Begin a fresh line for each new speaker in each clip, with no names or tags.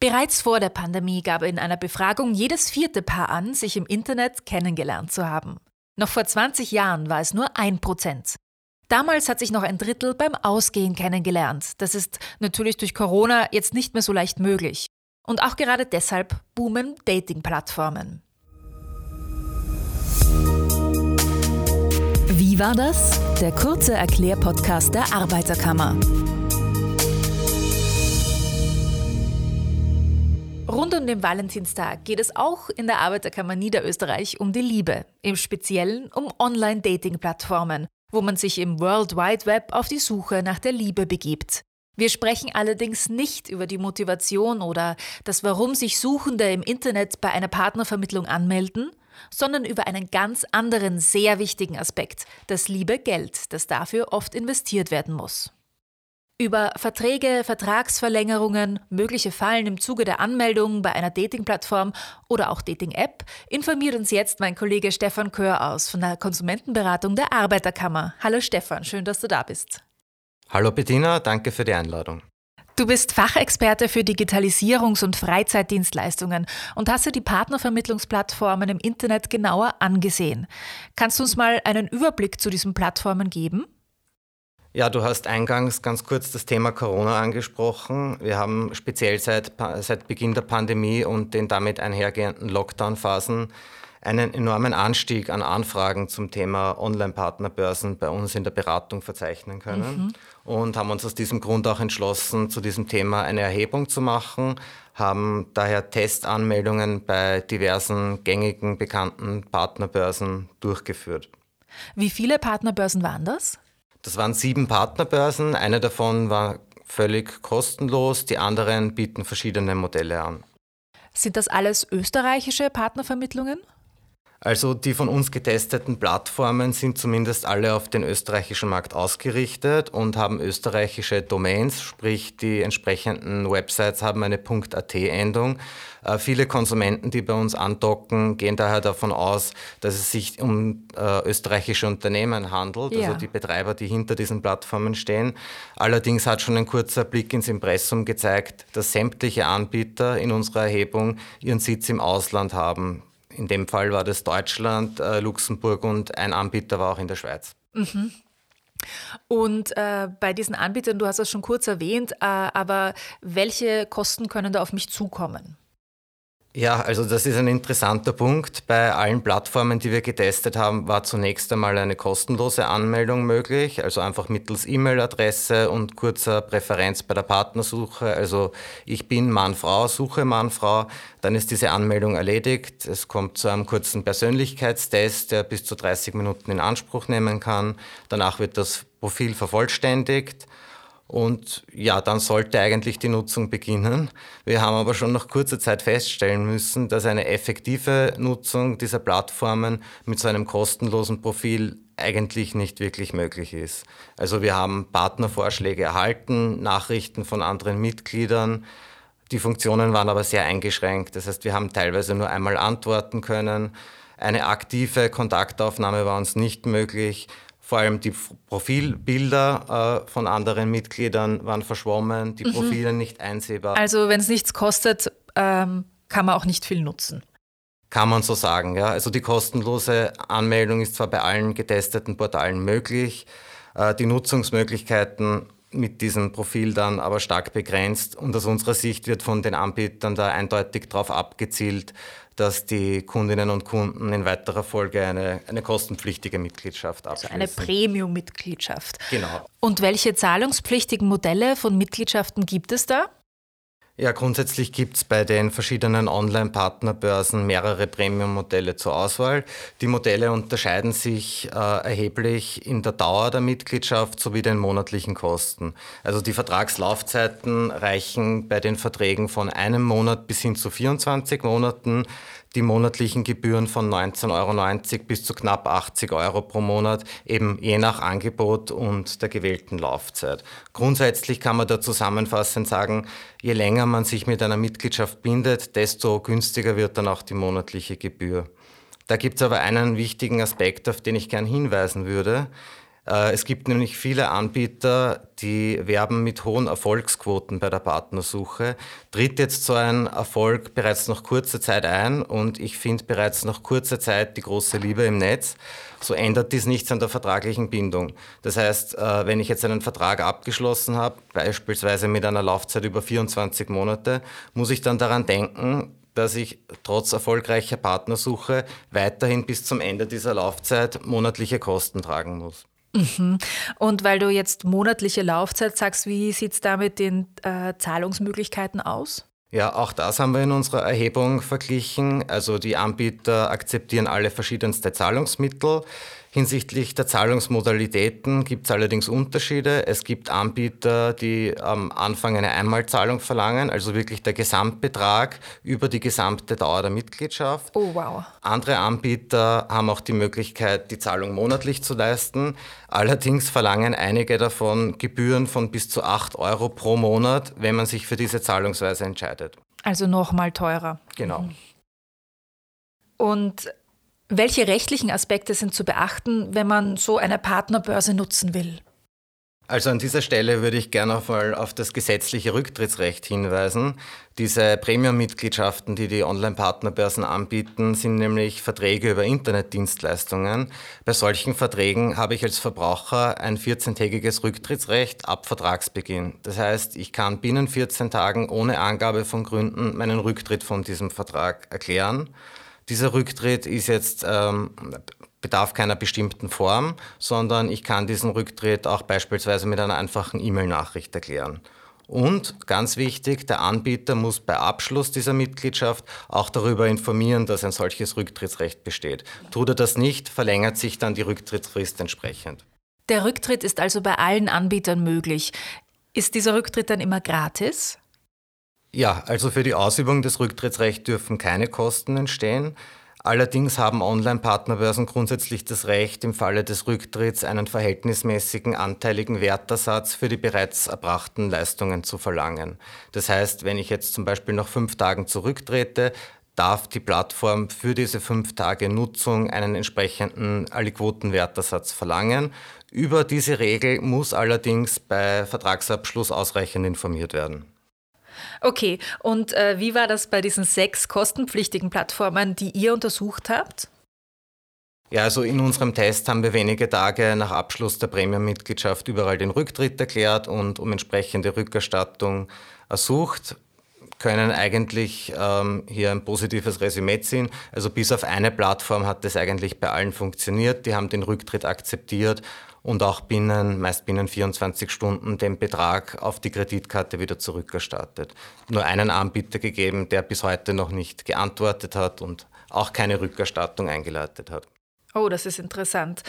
Bereits vor der Pandemie gab in einer Befragung jedes vierte Paar an, sich im Internet kennengelernt zu haben. Noch vor 20 Jahren war es nur ein Prozent. Damals hat sich noch ein Drittel beim Ausgehen kennengelernt. Das ist natürlich durch Corona jetzt nicht mehr so leicht möglich. Und auch gerade deshalb boomen Dating-Plattformen.
Wie war das? Der kurze Erklärpodcast der Arbeiterkammer.
Rund um den Valentinstag geht es auch in der Arbeiterkammer Niederösterreich um die Liebe, im Speziellen um Online-Dating-Plattformen, wo man sich im World Wide Web auf die Suche nach der Liebe begibt. Wir sprechen allerdings nicht über die Motivation oder das Warum sich Suchende im Internet bei einer Partnervermittlung anmelden, sondern über einen ganz anderen, sehr wichtigen Aspekt, das liebe Geld, das dafür oft investiert werden muss. Über Verträge, Vertragsverlängerungen, mögliche Fallen im Zuge der Anmeldung bei einer Dating-Plattform oder auch Dating-App informiert uns jetzt mein Kollege Stefan Kör aus von der Konsumentenberatung der Arbeiterkammer. Hallo Stefan, schön, dass du da bist.
Hallo Bettina, danke für die Einladung.
Du bist Fachexperte für Digitalisierungs- und Freizeitdienstleistungen und hast dir die Partnervermittlungsplattformen im Internet genauer angesehen. Kannst du uns mal einen Überblick zu diesen Plattformen geben?
Ja, du hast eingangs ganz kurz das Thema Corona angesprochen. Wir haben speziell seit, seit Beginn der Pandemie und den damit einhergehenden Lockdown-Phasen einen enormen Anstieg an Anfragen zum Thema Online-Partnerbörsen bei uns in der Beratung verzeichnen können mhm. und haben uns aus diesem Grund auch entschlossen, zu diesem Thema eine Erhebung zu machen, haben daher Testanmeldungen bei diversen gängigen, bekannten Partnerbörsen durchgeführt.
Wie viele Partnerbörsen waren das?
Das waren sieben Partnerbörsen. Eine davon war völlig kostenlos, die anderen bieten verschiedene Modelle an.
Sind das alles österreichische Partnervermittlungen?
Also die von uns getesteten Plattformen sind zumindest alle auf den österreichischen Markt ausgerichtet und haben österreichische Domains, sprich die entsprechenden Websites haben eine .at-Endung. Äh, viele Konsumenten, die bei uns andocken, gehen daher davon aus, dass es sich um äh, österreichische Unternehmen handelt, also ja. also die Betreiber, die hinter diesen Plattformen stehen. Allerdings hat schon ein kurzer Blick ins Impressum gezeigt, dass sämtliche Anbieter in unserer Erhebung ihren Sitz im Ausland haben. In dem Fall war das Deutschland, äh, Luxemburg und ein Anbieter war auch in der Schweiz.
Mhm. Und äh, bei diesen Anbietern, du hast das schon kurz erwähnt, äh, aber welche Kosten können da auf mich zukommen?
Ja, also das ist ein interessanter Punkt. Bei allen Plattformen, die wir getestet haben, war zunächst einmal eine kostenlose Anmeldung möglich, also einfach mittels E-Mail-Adresse und kurzer Präferenz bei der Partnersuche. Also ich bin Mann-Frau, suche Mann-Frau, dann ist diese Anmeldung erledigt. Es kommt zu einem kurzen Persönlichkeitstest, der bis zu 30 Minuten in Anspruch nehmen kann. Danach wird das Profil vervollständigt. Und ja, dann sollte eigentlich die Nutzung beginnen. Wir haben aber schon nach kurzer Zeit feststellen müssen, dass eine effektive Nutzung dieser Plattformen mit so einem kostenlosen Profil eigentlich nicht wirklich möglich ist. Also wir haben Partnervorschläge erhalten, Nachrichten von anderen Mitgliedern. Die Funktionen waren aber sehr eingeschränkt. Das heißt, wir haben teilweise nur einmal antworten können. Eine aktive Kontaktaufnahme war uns nicht möglich. Vor allem die Profilbilder äh, von anderen Mitgliedern waren verschwommen, die mhm. Profile nicht einsehbar.
Also wenn es nichts kostet, ähm, kann man auch nicht viel nutzen.
Kann man so sagen, ja. Also die kostenlose Anmeldung ist zwar bei allen getesteten Portalen möglich, äh, die Nutzungsmöglichkeiten mit diesem Profil dann aber stark begrenzt und aus unserer Sicht wird von den Anbietern da eindeutig darauf abgezielt, dass die Kundinnen und Kunden in weiterer Folge eine, eine kostenpflichtige Mitgliedschaft abschließen.
Also eine Premium-Mitgliedschaft.
Genau.
Und welche zahlungspflichtigen Modelle von Mitgliedschaften gibt es da?
Ja, grundsätzlich gibt es bei den verschiedenen Online-Partnerbörsen mehrere Premium-Modelle zur Auswahl. Die Modelle unterscheiden sich äh, erheblich in der Dauer der Mitgliedschaft sowie den monatlichen Kosten. Also die Vertragslaufzeiten reichen bei den Verträgen von einem Monat bis hin zu 24 Monaten die monatlichen Gebühren von 19,90 Euro bis zu knapp 80 Euro pro Monat, eben je nach Angebot und der gewählten Laufzeit. Grundsätzlich kann man da zusammenfassend sagen, je länger man sich mit einer Mitgliedschaft bindet, desto günstiger wird dann auch die monatliche Gebühr. Da gibt es aber einen wichtigen Aspekt, auf den ich gern hinweisen würde. Äh, es gibt nämlich viele Anbieter, die werben mit hohen Erfolgsquoten bei der Partnersuche. Tritt jetzt so ein Erfolg bereits nach kurzer Zeit ein und ich finde bereits nach kurzer Zeit die große Liebe im Netz, so ändert dies nichts an der vertraglichen Bindung. Das heißt, äh, wenn ich jetzt einen Vertrag abgeschlossen habe, beispielsweise mit einer Laufzeit über 24 Monate, muss ich dann daran denken, dass ich trotz erfolgreicher Partnersuche weiterhin bis zum Ende dieser Laufzeit monatliche Kosten tragen muss.
Mhm. Und weil du jetzt monatliche Laufzeit sagst, wie sieht es da mit den äh, Zahlungsmöglichkeiten aus?
Ja, auch das haben wir in unserer Erhebung verglichen. Also die Anbieter akzeptieren alle verschiedenste Zahlungsmittel. Hinsichtlich der Zahlungsmodalitäten gibt es allerdings Unterschiede. Es gibt Anbieter, die am Anfang eine Einmalzahlung verlangen, also wirklich der Gesamtbetrag über die gesamte Dauer der Mitgliedschaft.
Oh wow.
Andere Anbieter haben auch die Möglichkeit, die Zahlung monatlich zu leisten. Allerdings verlangen einige davon Gebühren von bis zu 8 Euro pro Monat, wenn man sich für diese Zahlungsweise entscheidet.
Also nochmal teurer.
Genau.
Und welche rechtlichen Aspekte sind zu beachten, wenn man so eine Partnerbörse nutzen will?
Also an dieser Stelle würde ich gerne auch mal auf das gesetzliche Rücktrittsrecht hinweisen. Diese Premium-Mitgliedschaften, die die Online-Partnerbörsen anbieten, sind nämlich Verträge über Internetdienstleistungen. Bei solchen Verträgen habe ich als Verbraucher ein 14-tägiges Rücktrittsrecht ab Vertragsbeginn. Das heißt, ich kann binnen 14 Tagen ohne Angabe von Gründen meinen Rücktritt von diesem Vertrag erklären. Dieser Rücktritt ist jetzt, ähm, bedarf keiner bestimmten Form, sondern ich kann diesen Rücktritt auch beispielsweise mit einer einfachen E-Mail-Nachricht erklären. Und ganz wichtig, der Anbieter muss bei Abschluss dieser Mitgliedschaft auch darüber informieren, dass ein solches Rücktrittsrecht besteht. Tut er das nicht, verlängert sich dann die Rücktrittsfrist entsprechend.
Der Rücktritt ist also bei allen Anbietern möglich. Ist dieser Rücktritt dann immer gratis?
Ja, also für die Ausübung des Rücktrittsrechts dürfen keine Kosten entstehen. Allerdings haben Online-Partnerbörsen grundsätzlich das Recht, im Falle des Rücktritts einen verhältnismäßigen anteiligen Wertersatz für die bereits erbrachten Leistungen zu verlangen. Das heißt, wenn ich jetzt zum Beispiel nach fünf Tagen zurücktrete, darf die Plattform für diese fünf Tage Nutzung einen entsprechenden Aliquotenwertersatz verlangen. Über diese Regel muss allerdings bei Vertragsabschluss ausreichend informiert werden.
Okay, und äh, wie war das bei diesen sechs kostenpflichtigen Plattformen, die ihr untersucht habt?
Ja, also in unserem Test haben wir wenige Tage nach Abschluss der Premium-Mitgliedschaft überall den Rücktritt erklärt und um entsprechende Rückerstattung ersucht können eigentlich ähm, hier ein positives Resümee ziehen. Also bis auf eine Plattform hat das eigentlich bei allen funktioniert. Die haben den Rücktritt akzeptiert und auch binnen, meist binnen 24 Stunden den Betrag auf die Kreditkarte wieder zurückerstattet. Nur einen Anbieter gegeben, der bis heute noch nicht geantwortet hat und auch keine Rückerstattung eingeleitet hat.
Oh, das ist interessant.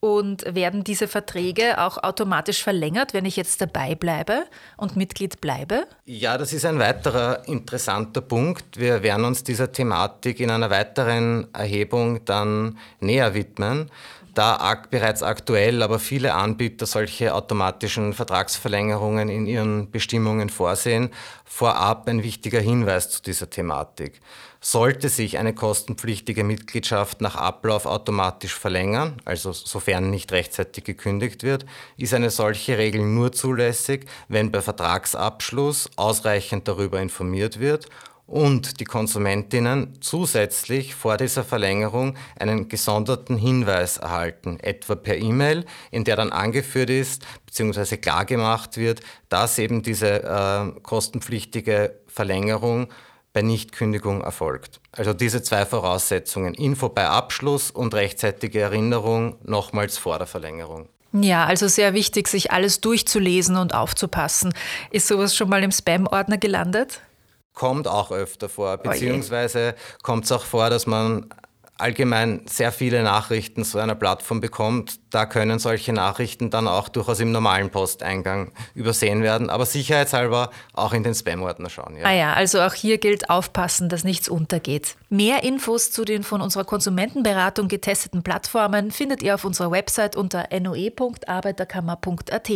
Und werden diese Verträge auch automatisch verlängert, wenn ich jetzt dabei bleibe und Mitglied bleibe?
Ja, das ist ein weiterer interessanter Punkt. Wir werden uns dieser Thematik in einer weiteren Erhebung dann näher widmen da bereits aktuell aber viele Anbieter solche automatischen Vertragsverlängerungen in ihren Bestimmungen vorsehen, vorab ein wichtiger Hinweis zu dieser Thematik. Sollte sich eine kostenpflichtige Mitgliedschaft nach Ablauf automatisch verlängern, also sofern nicht rechtzeitig gekündigt wird, ist eine solche Regel nur zulässig, wenn bei Vertragsabschluss ausreichend darüber informiert wird und die Konsumentinnen zusätzlich vor dieser Verlängerung einen gesonderten Hinweis erhalten, etwa per E-Mail, in der dann angeführt ist bzw. klargemacht wird, dass eben diese äh, kostenpflichtige Verlängerung bei Nichtkündigung erfolgt. Also diese zwei Voraussetzungen, Info bei Abschluss und rechtzeitige Erinnerung nochmals vor der Verlängerung.
Ja, also sehr wichtig, sich alles durchzulesen und aufzupassen. Ist sowas schon mal im Spam-Ordner gelandet?
Kommt auch öfter vor, oh beziehungsweise kommt es auch vor, dass man allgemein sehr viele Nachrichten zu einer Plattform bekommt. Da können solche Nachrichten dann auch durchaus im normalen Posteingang übersehen werden, aber sicherheitshalber auch in den Spam-Ordner schauen.
Ja. Ah ja, also auch hier gilt aufpassen, dass nichts untergeht. Mehr Infos zu den von unserer Konsumentenberatung getesteten Plattformen findet ihr auf unserer Website unter noe.arbeiterkammer.at.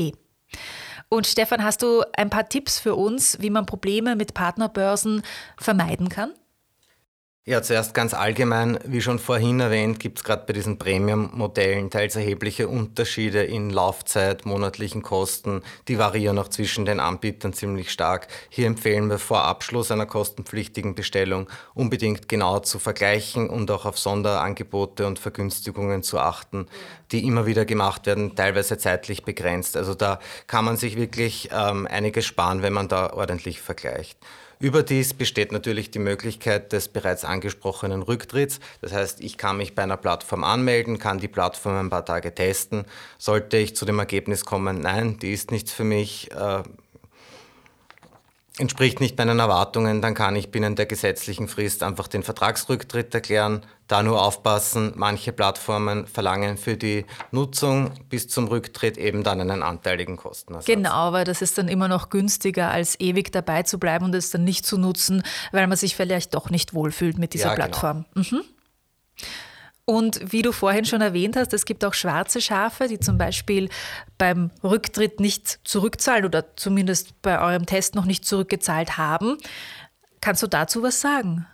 Und Stefan, hast du ein paar Tipps für uns, wie man Probleme mit Partnerbörsen vermeiden kann?
Ja, zuerst ganz allgemein, wie schon vorhin erwähnt, gibt es gerade bei diesen Premium-Modellen teils erhebliche Unterschiede in Laufzeit, monatlichen Kosten. Die variieren auch zwischen den Anbietern ziemlich stark. Hier empfehlen wir vor Abschluss einer kostenpflichtigen Bestellung unbedingt genau zu vergleichen und auch auf Sonderangebote und Vergünstigungen zu achten, die immer wieder gemacht werden, teilweise zeitlich begrenzt. Also da kann man sich wirklich ähm, einiges sparen, wenn man da ordentlich vergleicht. Überdies besteht natürlich die Möglichkeit des bereits angesprochenen Rücktritts. Das heißt, ich kann mich bei einer Plattform anmelden, kann die Plattform ein paar Tage testen. Sollte ich zu dem Ergebnis kommen, nein, die ist nichts für mich, äh, entspricht nicht meinen Erwartungen, dann kann ich binnen der gesetzlichen Frist einfach den Vertragsrücktritt erklären. Da nur aufpassen, manche Plattformen verlangen für die Nutzung bis zum Rücktritt eben dann einen anteiligen Kostenersatz.
Genau, weil das ist dann immer noch günstiger, als ewig dabei zu bleiben und es dann nicht zu nutzen, weil man sich vielleicht doch nicht wohlfühlt mit dieser ja, genau. Plattform. Genau. Mhm. Und wie du vorhin schon erwähnt hast, es gibt auch schwarze Schafe, die zum Beispiel beim Rücktritt nicht zurückzahlen oder zumindest bei eurem Test noch nicht zurückgezahlt haben. Kannst du dazu was sagen?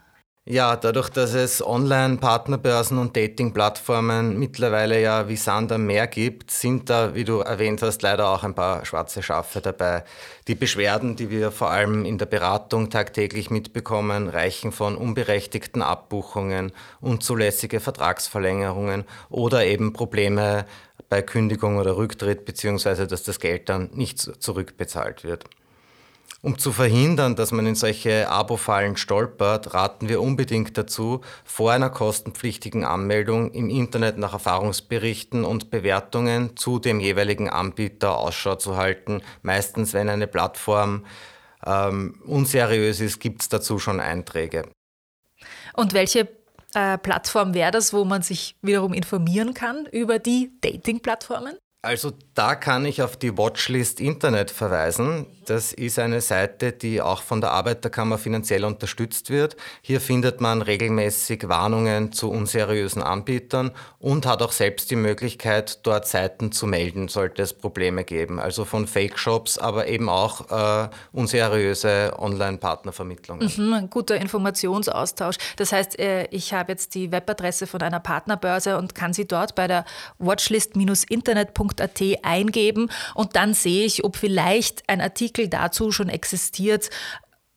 Ja, dadurch, dass es Online-Partnerbörsen und Dating-Plattformen mittlerweile ja wie Sand am Meer gibt, sind da, wie du erwähnt hast, leider auch ein paar schwarze Schafe dabei. Die Beschwerden, die wir vor allem in der Beratung tagtäglich mitbekommen, reichen von unberechtigten Abbuchungen, unzulässige Vertragsverlängerungen oder eben Probleme bei Kündigung oder Rücktritt, beziehungsweise dass das Geld dann nicht zurückbezahlt wird. Um zu verhindern, dass man in solche Abo-Fallen stolpert, raten wir unbedingt dazu, vor einer kostenpflichtigen Anmeldung im Internet nach Erfahrungsberichten und Bewertungen zu dem jeweiligen Anbieter Ausschau zu halten. Meistens, wenn eine Plattform ähm, unseriös ist, gibt es dazu schon Einträge.
Und welche äh, Plattform wäre das, wo man sich wiederum informieren kann über die Dating-Plattformen?
Also da kann ich auf die Watchlist Internet verweisen. Das ist eine Seite, die auch von der Arbeiterkammer finanziell unterstützt wird. Hier findet man regelmäßig Warnungen zu unseriösen Anbietern und hat auch selbst die Möglichkeit, dort Seiten zu melden, sollte es Probleme geben. Also von Fake-Shops, aber eben auch äh, unseriöse Online-Partnervermittlungen.
Mhm, guter Informationsaustausch. Das heißt, äh, ich habe jetzt die Webadresse von einer Partnerbörse und kann sie dort bei der watchlist-internet.com www.ftf.at eingeben und dann sehe ich, ob vielleicht ein Artikel dazu schon existiert,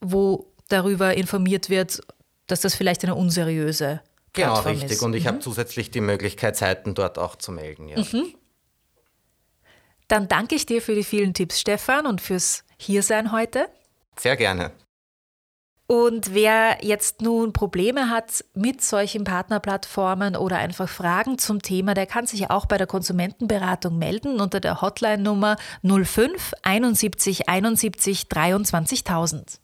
wo darüber informiert wird, dass das vielleicht eine unseriöse genau, Plattform
ist. Genau, richtig. Und ich mhm. habe zusätzlich die Möglichkeit, Seiten dort auch zu melden. Ja. Mhm.
Dann danke ich dir für die vielen Tipps, Stefan, und fürs Hiersein heute.
Sehr gerne.
Und wer jetzt nun Probleme hat mit solchen Partnerplattformen oder einfach Fragen zum Thema, der kann sich auch bei der Konsumentenberatung melden unter der Hotline Nummer 05 71 71 23.000.